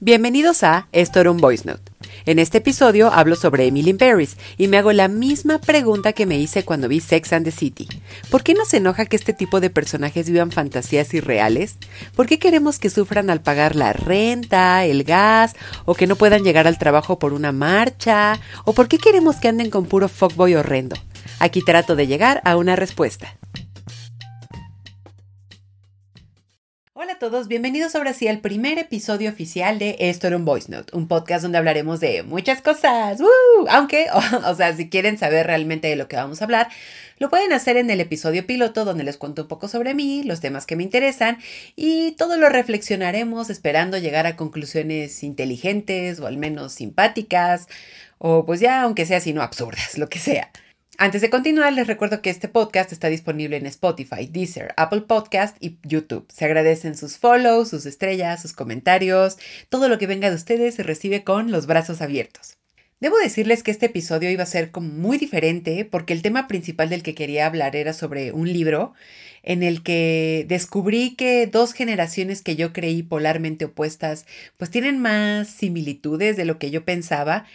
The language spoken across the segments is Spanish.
Bienvenidos a Esto era un Voice Note. En este episodio hablo sobre Emily in Paris y me hago la misma pregunta que me hice cuando vi Sex and the City. ¿Por qué nos enoja que este tipo de personajes vivan fantasías irreales? ¿Por qué queremos que sufran al pagar la renta, el gas, o que no puedan llegar al trabajo por una marcha? ¿O por qué queremos que anden con puro fuckboy horrendo? Aquí trato de llegar a una respuesta. Hola a todos, bienvenidos ahora sí al primer episodio oficial de Esto era un Voice Note, un podcast donde hablaremos de muchas cosas, aunque, o, sea, si quieren saber realmente de lo que vamos a hablar, lo pueden hacer en el episodio piloto donde les cuento un poco sobre mí, los temas que me interesan y todo lo reflexionaremos esperando llegar a conclusiones inteligentes o al menos simpáticas o pues ya aunque sea sino absurdas, lo que sea. Antes de continuar, les recuerdo que este podcast está disponible en Spotify, Deezer, Apple Podcast y YouTube. Se agradecen sus follows, sus estrellas, sus comentarios, todo lo que venga de ustedes se recibe con los brazos abiertos. Debo decirles que este episodio iba a ser como muy diferente porque el tema principal del que quería hablar era sobre un libro en el que descubrí que dos generaciones que yo creí polarmente opuestas pues tienen más similitudes de lo que yo pensaba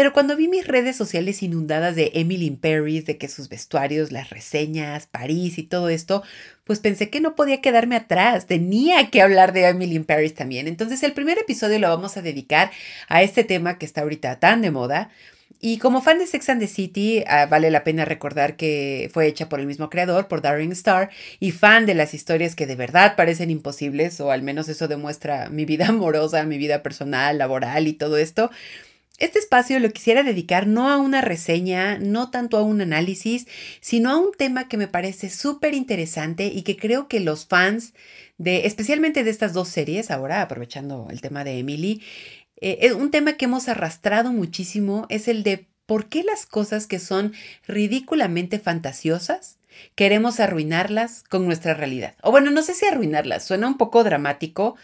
pero cuando vi mis redes sociales inundadas de Emily in Paris, de que sus vestuarios, las reseñas, París y todo esto, pues pensé que no podía quedarme atrás, tenía que hablar de Emily in Paris también. Entonces el primer episodio lo vamos a dedicar a este tema que está ahorita tan de moda. Y como fan de Sex and the City, ah, vale la pena recordar que fue hecha por el mismo creador, por Darren Star, y fan de las historias que de verdad parecen imposibles, o al menos eso demuestra mi vida amorosa, mi vida personal, laboral y todo esto. Este espacio lo quisiera dedicar no a una reseña, no tanto a un análisis, sino a un tema que me parece súper interesante y que creo que los fans de, especialmente de estas dos series, ahora aprovechando el tema de Emily, eh, es un tema que hemos arrastrado muchísimo, es el de por qué las cosas que son ridículamente fantasiosas queremos arruinarlas con nuestra realidad. O bueno, no sé si arruinarlas, suena un poco dramático,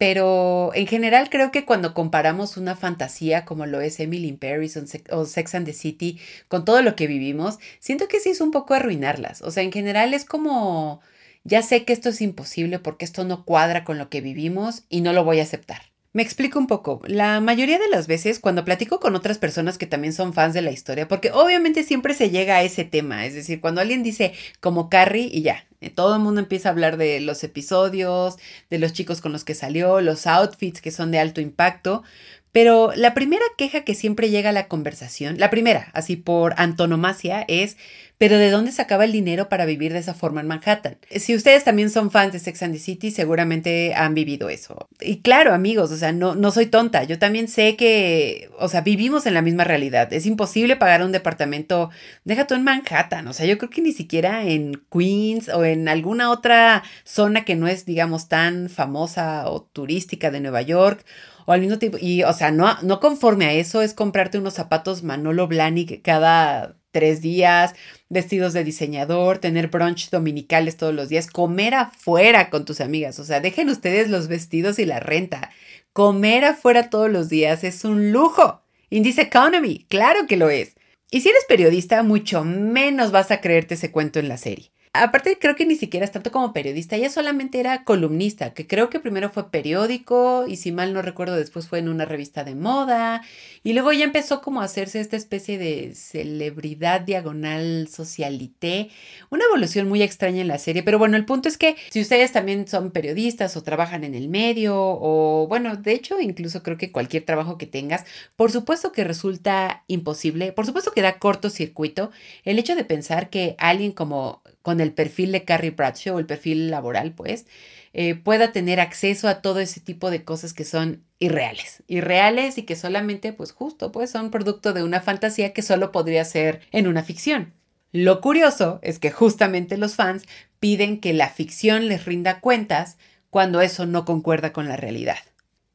pero en general creo que cuando comparamos una fantasía como lo es Emily in Paris o Sex and the City con todo lo que vivimos, siento que sí es un poco arruinarlas. O sea, en general es como, ya sé que esto es imposible porque esto no cuadra con lo que vivimos y no lo voy a aceptar. Me explico un poco. La mayoría de las veces cuando platico con otras personas que también son fans de la historia, porque obviamente siempre se llega a ese tema, es decir, cuando alguien dice como Carrie y ya, eh, todo el mundo empieza a hablar de los episodios, de los chicos con los que salió, los outfits que son de alto impacto, pero la primera queja que siempre llega a la conversación, la primera, así por antonomasia, es pero ¿de dónde sacaba el dinero para vivir de esa forma en Manhattan? Si ustedes también son fans de Sex and the City, seguramente han vivido eso. Y claro, amigos, o sea, no, no soy tonta. Yo también sé que, o sea, vivimos en la misma realidad. Es imposible pagar un departamento, deja tú en Manhattan. O sea, yo creo que ni siquiera en Queens o en alguna otra zona que no es, digamos, tan famosa o turística de Nueva York o al mismo tiempo, y o sea, no, no conforme a eso es comprarte unos zapatos Manolo Blahnik cada tres días, vestidos de diseñador, tener brunch dominicales todos los días, comer afuera con tus amigas. O sea, dejen ustedes los vestidos y la renta. Comer afuera todos los días es un lujo. In this economy, claro que lo es. Y si eres periodista, mucho menos vas a creerte ese cuento en la serie. Aparte, creo que ni siquiera es tanto como periodista, ella solamente era columnista, que creo que primero fue periódico y si mal no recuerdo después fue en una revista de moda y luego ya empezó como a hacerse esta especie de celebridad diagonal socialité, una evolución muy extraña en la serie, pero bueno, el punto es que si ustedes también son periodistas o trabajan en el medio o bueno, de hecho incluso creo que cualquier trabajo que tengas, por supuesto que resulta imposible, por supuesto que da cortocircuito el hecho de pensar que alguien como con el perfil de Carrie Bradshaw, el perfil laboral, pues, eh, pueda tener acceso a todo ese tipo de cosas que son irreales, irreales y que solamente, pues justo, pues son producto de una fantasía que solo podría ser en una ficción. Lo curioso es que justamente los fans piden que la ficción les rinda cuentas cuando eso no concuerda con la realidad.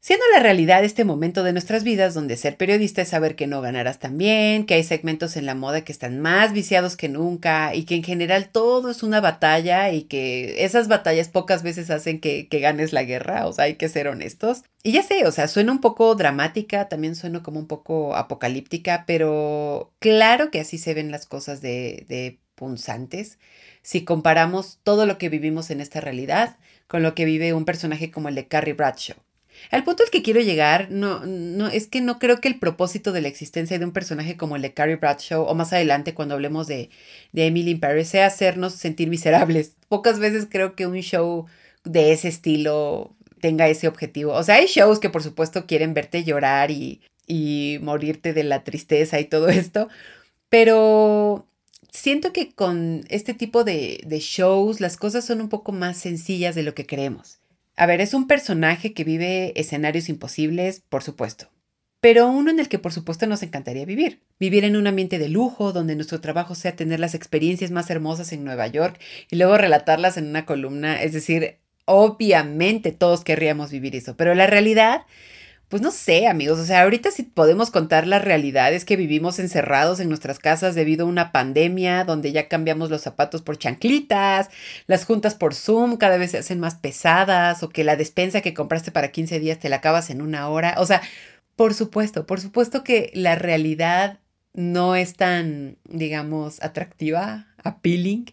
Siendo la realidad este momento de nuestras vidas donde ser periodista es saber que no ganarás tan bien, que hay segmentos en la moda que están más viciados que nunca y que en general todo es una batalla y que esas batallas pocas veces hacen que, ganes la guerra, o sea, hay que ser honestos. Y ya sé, o sea, suena un poco dramática, también suena como un poco apocalíptica, pero claro que así se ven las cosas de, de punzantes si comparamos todo lo que vivimos en esta realidad con lo que vive un personaje como el de Carrie Bradshaw. Al punto al que quiero llegar, no, no, es que no creo que el propósito de la existencia de un personaje como el de Carrie Bradshaw, o más adelante cuando hablemos de, de Emily in Paris, sea hacernos sentir miserables. Pocas veces creo que un show de ese estilo tenga ese objetivo. O sea, hay shows que por supuesto quieren verte llorar y, y morirte de la tristeza y todo esto, pero siento que con este tipo de, de shows las cosas son un poco más sencillas de lo que creemos. A ver, es un personaje que vive escenarios imposibles, por supuesto, pero uno en el que por supuesto nos encantaría vivir. Vivir en un ambiente de lujo, donde nuestro trabajo sea tener las experiencias más hermosas en Nueva York y luego relatarlas en una columna. Es decir, obviamente todos querríamos vivir eso, pero la realidad pues no sé, amigos, o sea, ahorita si podemos contar la realidad es que vivimos encerrados en nuestras casas debido a una pandemia donde ya cambiamos los zapatos por chanclitas, las juntas por Zoom cada vez se hacen más pesadas o que la despensa que compraste para 15 días te la acabas en una hora. O sea, por supuesto, por supuesto que la realidad no es tan, digamos, atractiva, appealing,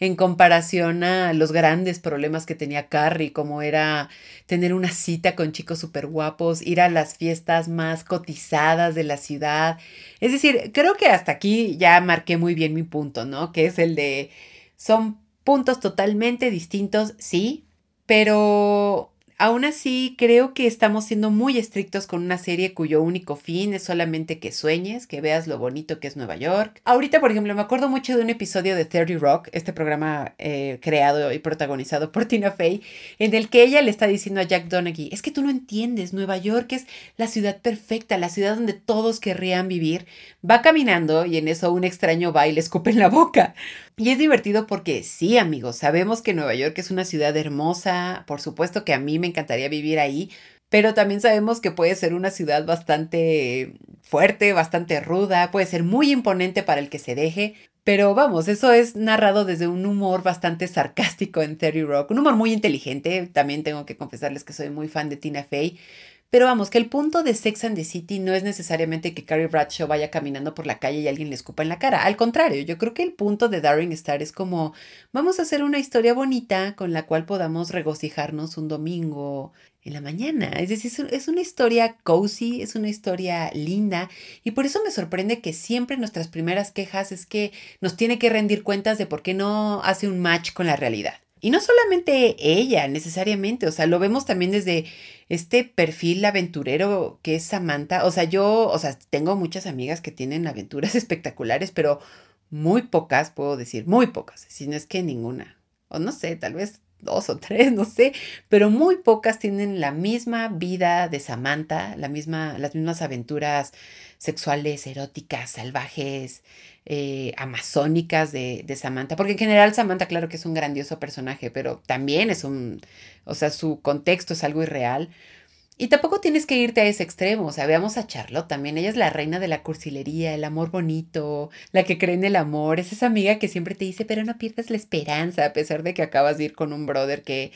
en comparación a los grandes problemas que tenía Carrie, como era tener una cita con chicos súper guapos, ir a las fiestas más cotizadas de la ciudad. Es decir, creo que hasta aquí ya marqué muy bien mi punto, ¿no? Que es el de, son puntos totalmente distintos, sí, pero Aún así, creo que estamos siendo muy estrictos con una serie cuyo único fin es solamente que sueñes, que veas lo bonito que es Nueva York. Ahorita, por ejemplo, me acuerdo mucho de un episodio de 30 Rock, este programa eh, creado y protagonizado por Tina Fey, en el que ella le está diciendo a Jack Donaghy, es que tú no entiendes, Nueva York es la ciudad perfecta, la ciudad donde todos querrían vivir. Va caminando y en eso un extraño va y le escupe en la boca. Y es divertido porque sí, amigos, sabemos que Nueva York es una ciudad hermosa, por supuesto que a mí me encantaría vivir ahí, pero también sabemos que puede ser una ciudad bastante fuerte, bastante ruda, puede ser muy imponente para el que se deje, pero vamos, eso es narrado desde un humor bastante sarcástico en Terry Rock, un humor muy inteligente, también tengo que confesarles que soy muy fan de Tina Fey, pero vamos, que el punto de Sex and the City no es necesariamente que Carrie Bradshaw vaya caminando por la calle y alguien le escupa en la cara. Al contrario, yo creo que el punto de Darling Star es como, vamos a hacer una historia bonita con la cual podamos regocijarnos un domingo en la mañana. Es decir, es una historia cozy, es una historia linda y por eso me sorprende que siempre nuestras primeras quejas es que nos tiene que rendir cuentas de por qué no hace un match con la realidad. Y no solamente ella necesariamente, o sea, lo vemos también desde este perfil aventurero que es Samantha. O sea, yo, o sea, tengo muchas amigas que tienen aventuras espectaculares, pero muy pocas, puedo decir, muy pocas, si no es que ninguna. O no sé, tal vez dos o tres, no sé, pero muy pocas tienen la misma vida de Samantha, la misma, las mismas aventuras sexuales, eróticas, salvajes, eh, amazónicas de, de, Samantha, porque en general Samantha, claro que es un grandioso personaje, pero también es un, o sea, su contexto es algo irreal. Y tampoco tienes que irte a ese extremo, o sea, veamos a Charlotte también, ella es la reina de la cursilería, el amor bonito, la que cree en el amor, es esa amiga que siempre te dice, pero no pierdas la esperanza, a pesar de que acabas de ir con un brother que,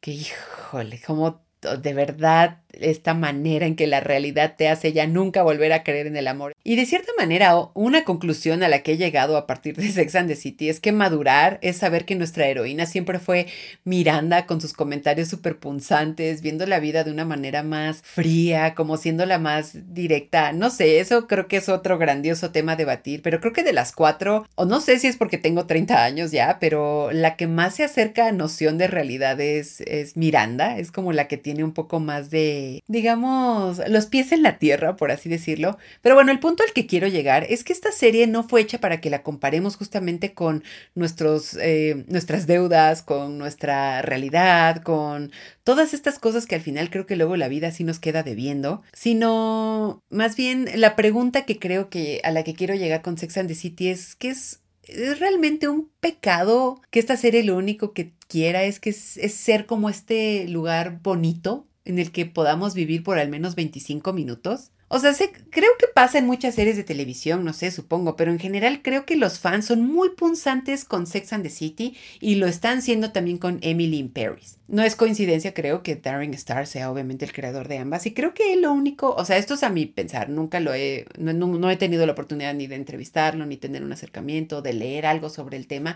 que híjole, como de verdad esta manera en que la realidad te hace ya nunca volver a creer en el amor. Y de cierta manera, una conclusión a la que he llegado a partir de Sex and the City es que madurar es saber que nuestra heroína siempre fue Miranda con sus comentarios súper punzantes, viendo la vida de una manera más fría, como siendo la más directa. No sé, eso creo que es otro grandioso tema a debatir, pero creo que de las cuatro, o no sé si es porque tengo 30 años ya, pero la que más se acerca a noción de realidad es, es Miranda, es como la que tiene un poco más de digamos, los pies en la tierra, por así decirlo. Pero bueno, el punto al que quiero llegar es que esta serie no fue hecha para que la comparemos justamente con nuestros, eh, nuestras deudas, con nuestra realidad, con todas estas cosas que al final creo que luego la vida sí nos queda debiendo, sino más bien la pregunta que creo que a la que quiero llegar con Sex and the City es que es es realmente un pecado que esta serie lo único que quiera es que es, ser como este lugar bonito en el que podamos vivir por al menos 25 minutos? O sea, creo que pasa en muchas series de televisión, no sé, supongo, pero en general creo que los fans son muy punzantes con Sex and the City y lo están siendo también con Emily in Paris. No es coincidencia, creo que Darren Star sea obviamente el creador de ambas y creo que lo único, o sea, esto es a mi pensar, nunca lo he, no, no he tenido la oportunidad ni de entrevistarlo, ni tener un acercamiento, de leer algo sobre el tema,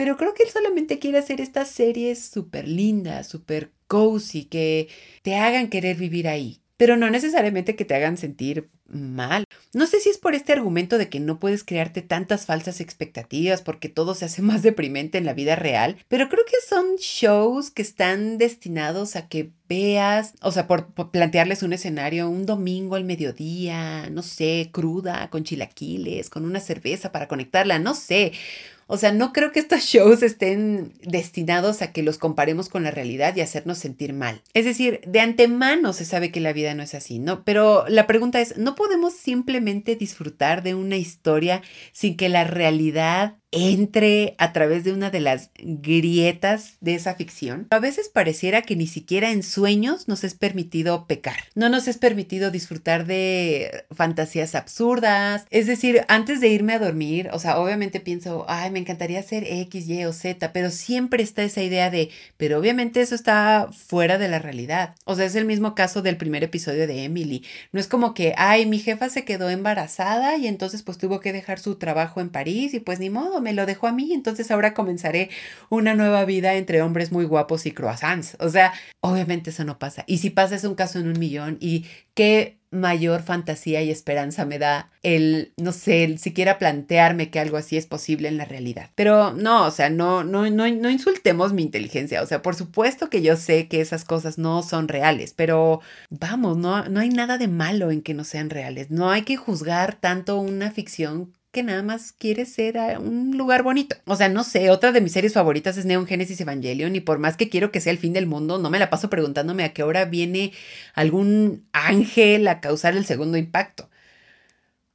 pero creo que él solamente quiere hacer estas series súper lindas, súper cozy, que te hagan querer vivir ahí, pero no necesariamente que te hagan sentir mal. No sé si es por este argumento de que no puedes crearte tantas falsas expectativas porque todo se hace más deprimente en la vida real, pero creo que son shows que están destinados a que veas, o sea, por, plantearles un escenario un domingo al mediodía, no sé, cruda, con chilaquiles, con una cerveza para conectarla, no sé. O sea, no creo que estos shows estén destinados a que los comparemos con la realidad y hacernos sentir mal. Es decir, de antemano se sabe que la vida no es así, ¿no? Pero la pregunta es, ¿no podemos simplemente disfrutar de una historia sin que la realidad entre a través de una de las grietas de esa ficción. A veces pareciera que ni siquiera en sueños nos es permitido pecar. No nos es permitido disfrutar de fantasías absurdas. Es decir, antes de irme a dormir, o sea, obviamente pienso, ay, me encantaría ser X, Y o Z, pero siempre está esa idea de, pero obviamente eso está fuera de la realidad. O sea, es el mismo caso del primer episodio de Emily. No es como que, ay, mi jefa se quedó embarazada y entonces pues tuvo que dejar su trabajo en París y pues ni modo me lo dejó a mí, entonces ahora comenzaré una nueva vida entre hombres muy guapos y croissants. O sea, obviamente eso no pasa. Y si pasa es un caso en un millón y qué mayor fantasía y esperanza me da el, no sé, siquiera plantearme que algo así es posible en la realidad. Pero no, o sea, no, no, no, no insultemos mi inteligencia. O sea, por supuesto que yo sé que esas cosas no son reales, pero vamos, no, no hay nada de malo en que no sean reales. No hay que juzgar tanto una ficción que nada más quiere ser un lugar bonito. O sea, no sé, otra de mis series favoritas es Neon Genesis Evangelion y por más que quiero que sea el fin del mundo, no me la paso preguntándome a qué hora viene algún ángel a causar el segundo impacto.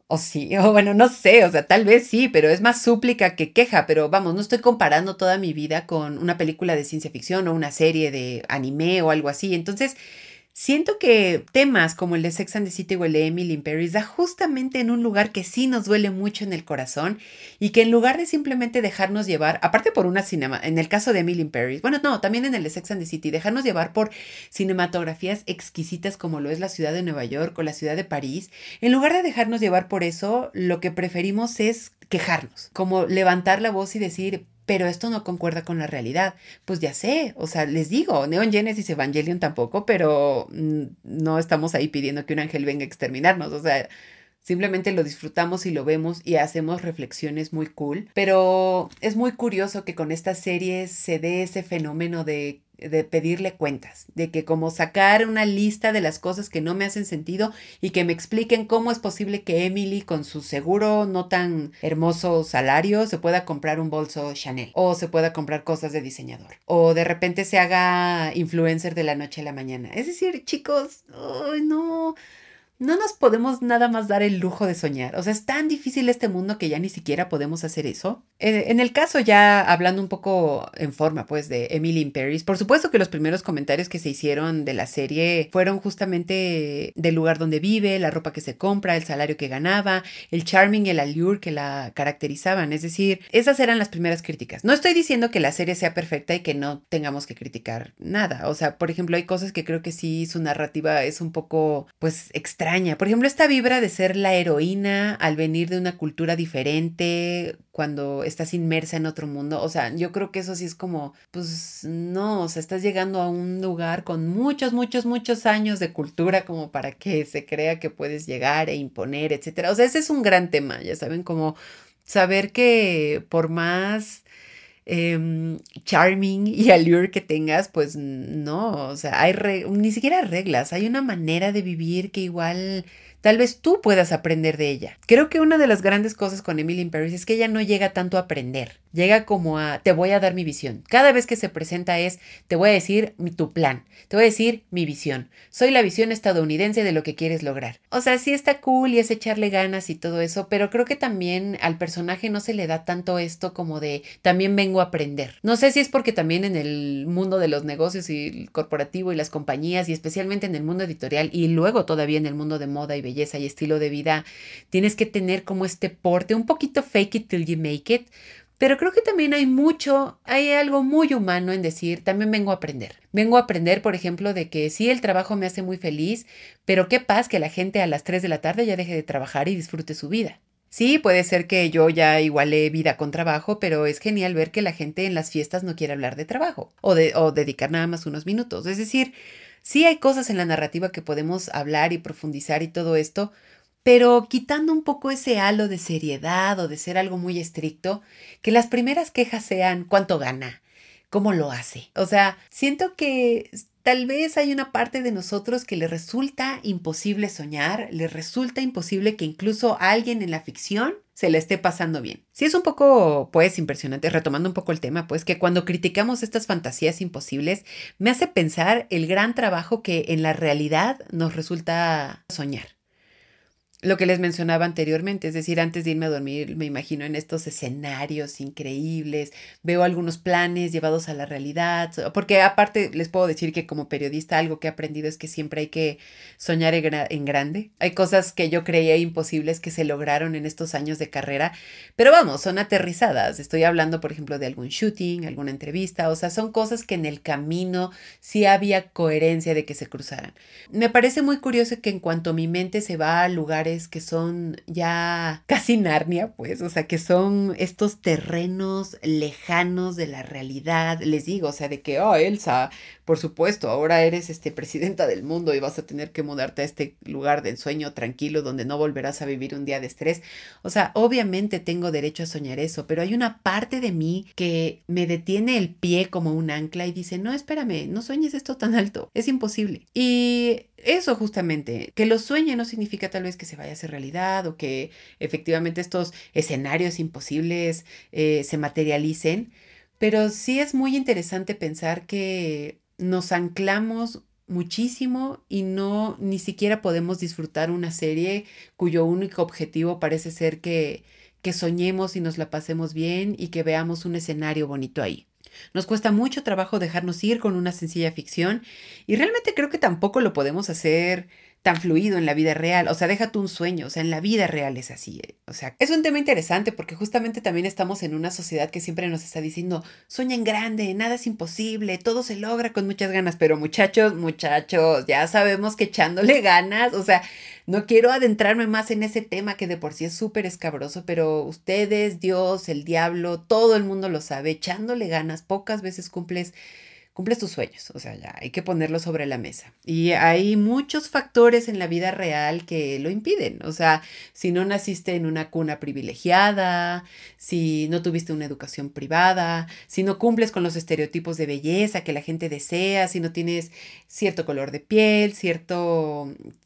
O sí, o bueno, no sé, o sea, tal vez sí, pero es más súplica que queja, pero vamos, no estoy comparando toda mi vida con una película de ciencia ficción o una serie de anime o algo así. Entonces, Siento que temas como el de Sex and the City o el de Emily in Paris da justamente en un lugar que sí nos duele mucho en el corazón y que en lugar de simplemente dejarnos llevar, aparte por una cinema, en el caso de Emily in Paris, bueno, no, también en el de Sex and the City, dejarnos llevar por cinematografías exquisitas como lo es la ciudad de Nueva York o la ciudad de París, en lugar de dejarnos llevar por eso, lo que preferimos es quejarnos, como levantar la voz y decir, pero esto no concuerda con la realidad. Pues ya sé, o sea, les digo, Neon Genesis Evangelion tampoco, pero mm, no estamos ahí pidiendo que un ángel venga a exterminarnos, o sea, simplemente lo disfrutamos y lo vemos y hacemos reflexiones muy cool, pero es muy curioso que con esta serie se dé ese fenómeno de de pedirle cuentas, de que como sacar una lista de las cosas que no me hacen sentido y que me expliquen cómo es posible que Emily con su seguro no tan hermoso salario se pueda comprar un bolso Chanel o se pueda comprar cosas de diseñador o de repente se haga influencer de la noche a la mañana. Es decir, chicos, ay no, no nos podemos nada más dar el lujo de soñar. O sea, es tan difícil este mundo que ya ni siquiera podemos hacer eso. Eh, en el caso ya hablando un poco en forma, pues, de Emily in Paris, por supuesto que los primeros comentarios que se hicieron de la serie fueron justamente del lugar donde vive, la ropa que se compra, el salario que ganaba, el charming y el allure que la caracterizaban. Es decir, esas eran las primeras críticas. No estoy diciendo que la serie sea perfecta y que no tengamos que criticar nada. O sea, por ejemplo, hay cosas que creo que sí su narrativa es un poco, pues, extraña por ejemplo, esta vibra de ser la heroína al venir de una cultura diferente, cuando estás inmersa en otro mundo. O sea, yo creo que eso sí es como, pues no, o sea, estás llegando a un lugar con muchos, muchos, muchos años de cultura como para que se crea que puedes llegar e imponer, etcétera. O sea, ese es un gran tema, ya saben, como saber que por más Em, charming y allure que tengas, pues no, o sea, hay ni siquiera reglas, hay una manera de vivir que igual Tal vez tú puedas aprender de ella. Creo que una de las grandes cosas con Emily in Paris es que ella no llega tanto a aprender. Llega como a, te voy a dar mi visión. Cada vez que se presenta es, te voy a decir tu plan, te voy a decir mi visión. Soy la visión estadounidense de lo que quieres lograr. O sea, sí está cool y es echarle ganas y todo eso, pero creo que también al personaje no se le da tanto esto como de, también vengo a aprender. No sé si es porque también en el mundo de los negocios y el corporativo y las compañías y especialmente en el mundo editorial y luego todavía en el mundo de moda y belleza y estilo de vida, tienes que tener como este porte, un poquito fake it till you make it, pero creo que también hay mucho, hay algo muy humano en decir, también vengo a aprender. Vengo a aprender, por ejemplo, de que sí, el trabajo me hace muy feliz, pero qué paz que la gente a las 3 de la tarde ya deje de trabajar y disfrute su vida. Sí, puede ser que yo ya igualé vida con trabajo, pero es genial ver que la gente en las fiestas no quiere hablar de trabajo o, de, o dedicar nada más unos minutos. Es decir, sí hay cosas en la narrativa que podemos hablar y profundizar y todo esto, pero quitando un poco ese halo de seriedad o de ser algo muy estricto, que las primeras quejas sean cuánto gana, cómo lo hace. O sea, siento que Tal vez hay una parte de nosotros que le resulta imposible soñar, le resulta imposible que incluso alguien en la ficción se le esté pasando bien. Sí es un poco, pues, impresionante, retomando un poco el tema, pues, que cuando criticamos estas fantasías imposibles, me hace pensar el gran trabajo que en la realidad nos resulta soñar lo que les mencionaba anteriormente, es decir, antes de irme a dormir me imagino en estos escenarios increíbles, veo algunos planes llevados a la realidad, porque aparte les puedo decir que como periodista algo que he aprendido es que siempre hay que soñar en, grande. Hay cosas que yo creía imposibles que se lograron en estos años de carrera, pero vamos, son aterrizadas. Estoy hablando, por ejemplo, de algún shooting, alguna entrevista, o sea, son cosas que en el camino sí había coherencia de que se cruzaran. Me parece muy curioso que en cuanto mi mente se va a lugares que son ya casi Narnia, pues, o sea, que son estos terrenos lejanos de la realidad. Les digo, o sea, de que, oh, Elsa, por supuesto, ahora eres este presidenta del mundo y vas a tener que mudarte a este lugar de ensueño tranquilo donde no volverás a vivir un día de estrés. O sea, obviamente tengo derecho a soñar eso, pero hay una parte de mí que me detiene el pie como un ancla y dice, no, espérame, no sueñes esto tan alto, es imposible. Y eso justamente, que lo sueñe no significa tal vez que se vaya a hacer realidad o que efectivamente estos escenarios imposibles eh, se materialicen, pero sí es muy interesante pensar que nos anclamos muchísimo y no ni siquiera podemos disfrutar una serie cuyo único objetivo parece ser que, que soñemos y nos la pasemos bien y que veamos un escenario bonito ahí. Nos cuesta mucho trabajo dejarnos ir con una sencilla ficción y realmente creo que tampoco lo podemos hacer tan fluido en la vida real. O sea, déjate un sueño, o sea, en la vida real es así. Eh. O sea, es un tema interesante porque justamente también estamos en una sociedad que siempre nos está diciendo, sueña en grande, nada es imposible, todo se logra con muchas ganas, pero muchachos, muchachos, ya sabemos que echándole ganas, o sea, no quiero adentrarme más en ese tema que de por sí es súper escabroso, pero ustedes, Dios, el diablo, todo el mundo lo sabe, echándole ganas, pocas veces cumples cumples tus sueños, o sea, ya hay que ponerlo sobre la mesa. Y hay muchos factores en la vida real que lo impiden, o sea, si no naciste en una cuna privilegiada, si no tuviste una educación privada, si no cumples con los estereotipos de belleza que la gente desea, si no tienes cierto color de piel, cierta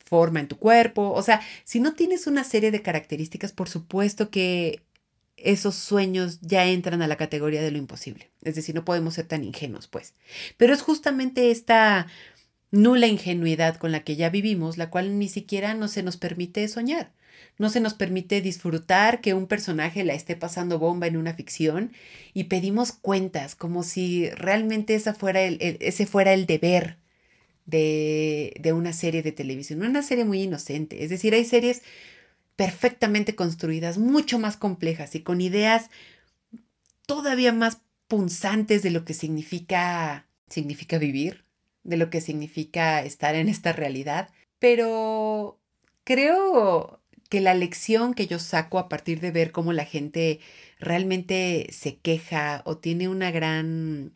forma en tu cuerpo, o sea, si no tienes una serie de características, por supuesto que esos sueños ya entran a la categoría de lo imposible. Es decir, no podemos ser tan ingenuos, pues. Pero es justamente esta nula ingenuidad con la que ya vivimos, la cual ni siquiera no se nos permite soñar. No se nos permite disfrutar que un personaje la esté pasando bomba en una ficción y pedimos cuentas como si realmente esa fuera el, ese fuera el deber de, de una serie de televisión. Una serie muy inocente. Es decir, hay series perfectamente construidas, mucho más complejas y con ideas todavía más punzantes de lo que significa, significa vivir, de lo que significa estar en esta realidad. Pero creo que la lección que yo saco a partir de ver cómo la gente realmente se queja o tiene una gran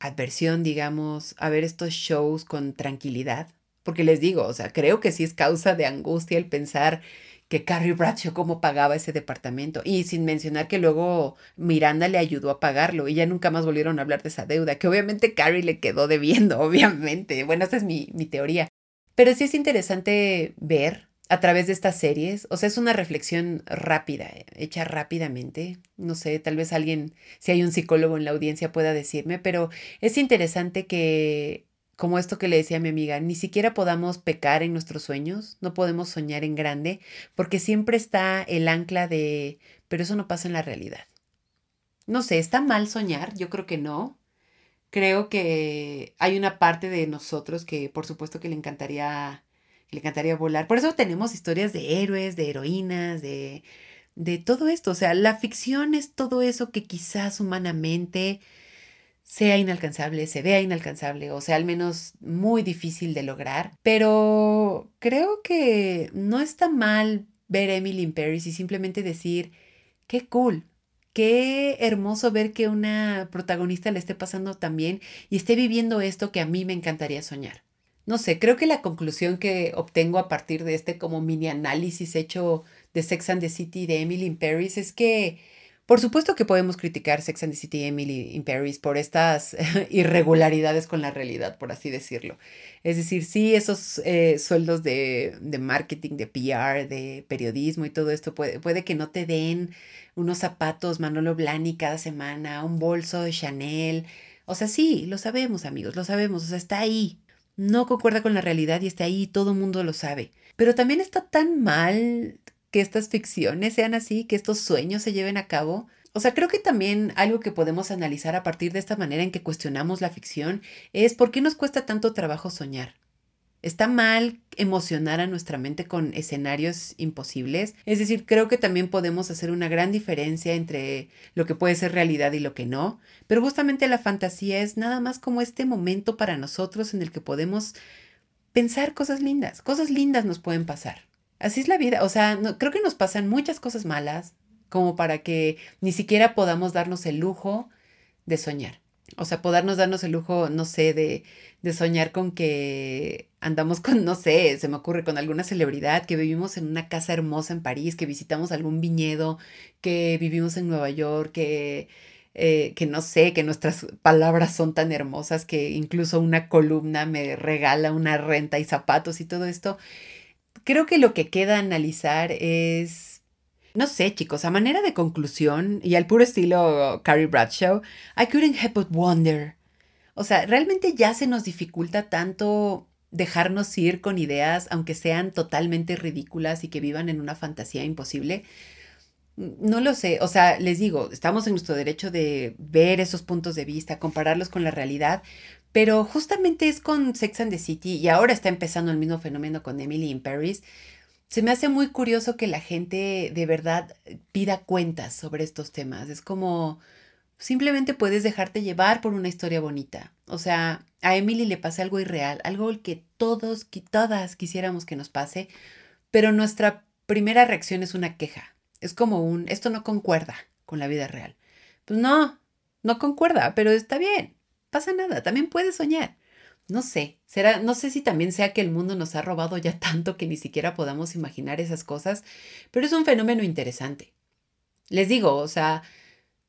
adversión, digamos, a ver estos shows con tranquilidad, porque les digo, o sea, creo que sí es causa de angustia el pensar que Carrie Bradshaw cómo pagaba ese departamento. Y sin mencionar que luego Miranda le ayudó a pagarlo y ya nunca más volvieron a hablar de esa deuda, que obviamente Carrie le quedó debiendo, obviamente. Bueno, esa es mi, mi teoría. Pero sí es interesante ver a través de estas series, o sea, es una reflexión rápida, hecha rápidamente. No sé, tal vez alguien, si hay un psicólogo en la audiencia, pueda decirme, pero es interesante que como esto que le decía a mi amiga, ni siquiera podamos pecar en nuestros sueños, no podemos soñar en grande, porque siempre está el ancla de, pero eso no pasa en la realidad. No sé, ¿está mal soñar? Yo creo que no. Creo que hay una parte de nosotros que por supuesto que le encantaría, le encantaría volar. Por eso tenemos historias de héroes, de heroínas, de, de todo esto. O sea, la ficción es todo eso que quizás humanamente sea inalcanzable, se vea inalcanzable o sea al menos muy difícil de lograr, pero creo que no está mal ver Emily in Paris y simplemente decir, qué cool, qué hermoso ver que una protagonista le esté pasando tan bien y esté viviendo esto que a mí me encantaría soñar. No sé, creo que la conclusión que obtengo a partir de este como mini análisis hecho de Sex and the City de Emily in Paris es que por supuesto que podemos criticar Sex and the City y Emily in Paris por estas irregularidades con la realidad, por así decirlo. Es decir, sí, esos eh, sueldos de, marketing, de PR, de periodismo y todo esto puede, puede que no te den unos zapatos Manolo Blani cada semana, un bolso de Chanel. O sea, sí, lo sabemos, amigos, lo sabemos. O sea, está ahí. No concuerda con la realidad y está ahí, todo el mundo lo sabe. Pero también está tan mal que estas ficciones sean así, que estos sueños se lleven a cabo. O sea, creo que también algo que podemos analizar a partir de esta manera en que cuestionamos la ficción es por qué nos cuesta tanto trabajo soñar. ¿Está mal emocionar a nuestra mente con escenarios imposibles? Es decir, creo que también podemos hacer una gran diferencia entre lo que puede ser realidad y lo que no, pero justamente la fantasía es nada más como este momento para nosotros en el que podemos pensar cosas lindas, cosas lindas nos pueden pasar. Así es la vida. O sea, creo que nos pasan muchas cosas malas como para que ni siquiera podamos darnos el lujo de soñar. O sea, podernos darnos el lujo, no sé, de, de soñar con que andamos con, no sé, se me ocurre con alguna celebridad, que vivimos en una casa hermosa en París, que visitamos algún viñedo, que vivimos en Nueva York, que, eh, que no sé, que nuestras palabras son tan hermosas que incluso una columna me regala una renta y zapatos y todo esto creo que lo que queda analizar es, no sé chicos, a manera de conclusión y al puro estilo Carrie Bradshaw, I couldn't help but wonder. O sea, realmente ya se nos dificulta tanto dejarnos ir con ideas, aunque sean totalmente ridículas y que vivan en una fantasía imposible. No lo sé, o sea, les digo, estamos en nuestro derecho de ver esos puntos de vista, compararlos con la realidad, pero justamente es con Sex and the City y ahora está empezando el mismo fenómeno con Emily in Paris. Se me hace muy curioso que la gente de verdad pida cuentas sobre estos temas. Es como simplemente puedes dejarte llevar por una historia bonita. O sea, a Emily le pasa algo irreal, algo que todos, todas quisiéramos que nos pase, pero nuestra primera reacción es una queja. Es como un, esto no concuerda con la vida real. Pues no, no concuerda, pero está bien pasa nada, también puedes soñar. No sé, será, no sé si también sea que el mundo nos ha robado ya tanto que ni siquiera podamos imaginar esas cosas, pero es un fenómeno interesante. Les digo, o sea,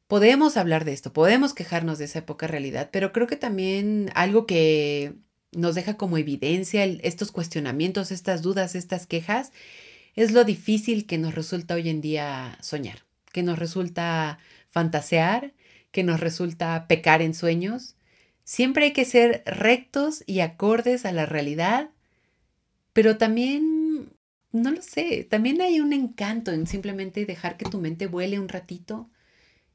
podemos hablar de esto, podemos quejarnos de esa época realidad, pero creo que también algo que nos deja como evidencia estos cuestionamientos, estas dudas, estas quejas, es lo difícil que nos resulta hoy en día soñar, que nos resulta fantasear, que nos resulta pecar en sueños, Siempre hay que ser rectos y acordes a la realidad, pero también, no lo sé, también hay un encanto en simplemente dejar que tu mente vuele un ratito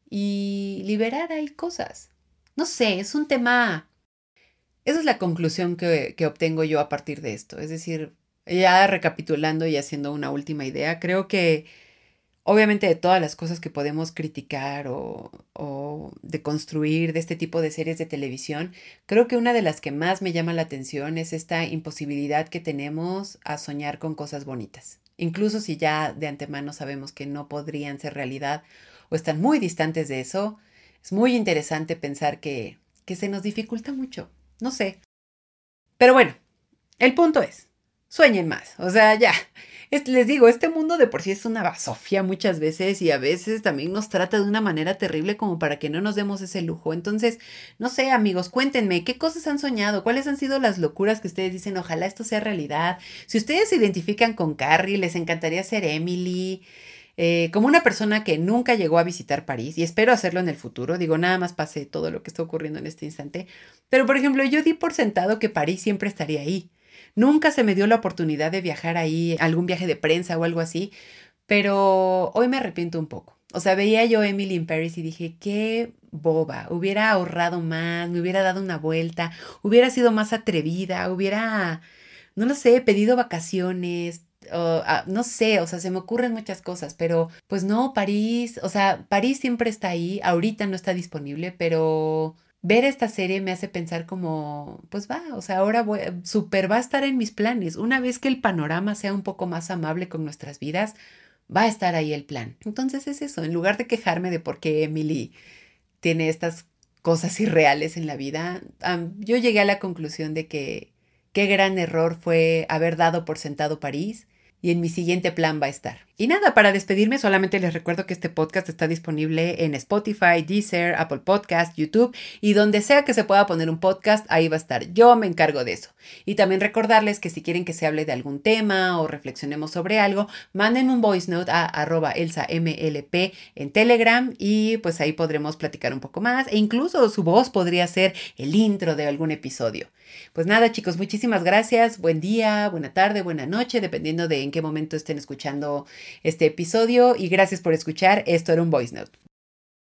y liberar ahí cosas. No sé, es un tema... Esa es la conclusión que, que obtengo yo a partir de esto. Es decir, ya recapitulando y haciendo una última idea, creo que Obviamente de todas las cosas que podemos criticar o, o, de construir de este tipo de series de televisión, creo que una de las que más me llama la atención es esta imposibilidad que tenemos a soñar con cosas bonitas. Incluso si ya de antemano sabemos que no podrían ser realidad o están muy distantes de eso, es muy interesante pensar que, que se nos dificulta mucho. No sé. Pero bueno, el punto es, sueñen más. O sea, ya, les digo, este mundo de por sí es una basofia muchas veces y a veces también nos trata de una manera terrible como para que no nos demos ese lujo. Entonces, no sé, amigos, cuéntenme, ¿qué cosas han soñado? ¿Cuáles han sido las locuras que ustedes dicen? Ojalá esto sea realidad. Si ustedes se identifican con Carrie, les encantaría ser Emily. Eh, como una persona que nunca llegó a visitar París y espero hacerlo en el futuro, digo, nada más pase todo lo que está ocurriendo en este instante, pero por ejemplo, yo di por sentado que París siempre estaría ahí. Nunca se me dio la oportunidad de viajar ahí, algún viaje de prensa o algo así, pero hoy me arrepiento un poco. O sea, veía yo Emily in Paris y dije, qué boba, hubiera ahorrado más, me hubiera dado una vuelta, hubiera sido más atrevida, hubiera, no lo sé, pedido vacaciones, ah, no sé, o sea, se me ocurren muchas cosas, pero pues no, París, o sea, París siempre está ahí, ahorita no está disponible, pero ver esta serie me hace pensar como, pues va, o sea, ahora voy, super va a estar en mis planes. Una vez que el panorama sea un poco más amable con nuestras vidas, va a estar ahí el plan. Entonces es eso, en lugar de quejarme de por qué Emily tiene estas cosas irreales en la vida, yo llegué a la conclusión de que qué gran error fue haber dado por sentado París y en mi siguiente plan va a estar. Y nada, para despedirme solamente les recuerdo que este podcast está disponible en Spotify, Deezer, Apple Podcast, YouTube y donde sea que se pueda poner un podcast, ahí va a estar. Yo me encargo de eso. Y también recordarles que si quieren que se hable de algún tema o reflexionemos sobre algo, manden un voice note a arroba elsamlp en Telegram y pues ahí podremos platicar un poco más e incluso su voz podría ser el intro de algún episodio. Pues nada chicos, muchísimas gracias. Buen día, buena tarde, buena noche, dependiendo de en qué momento estén escuchando este episodio y gracias por escuchar. Esto era un voice note.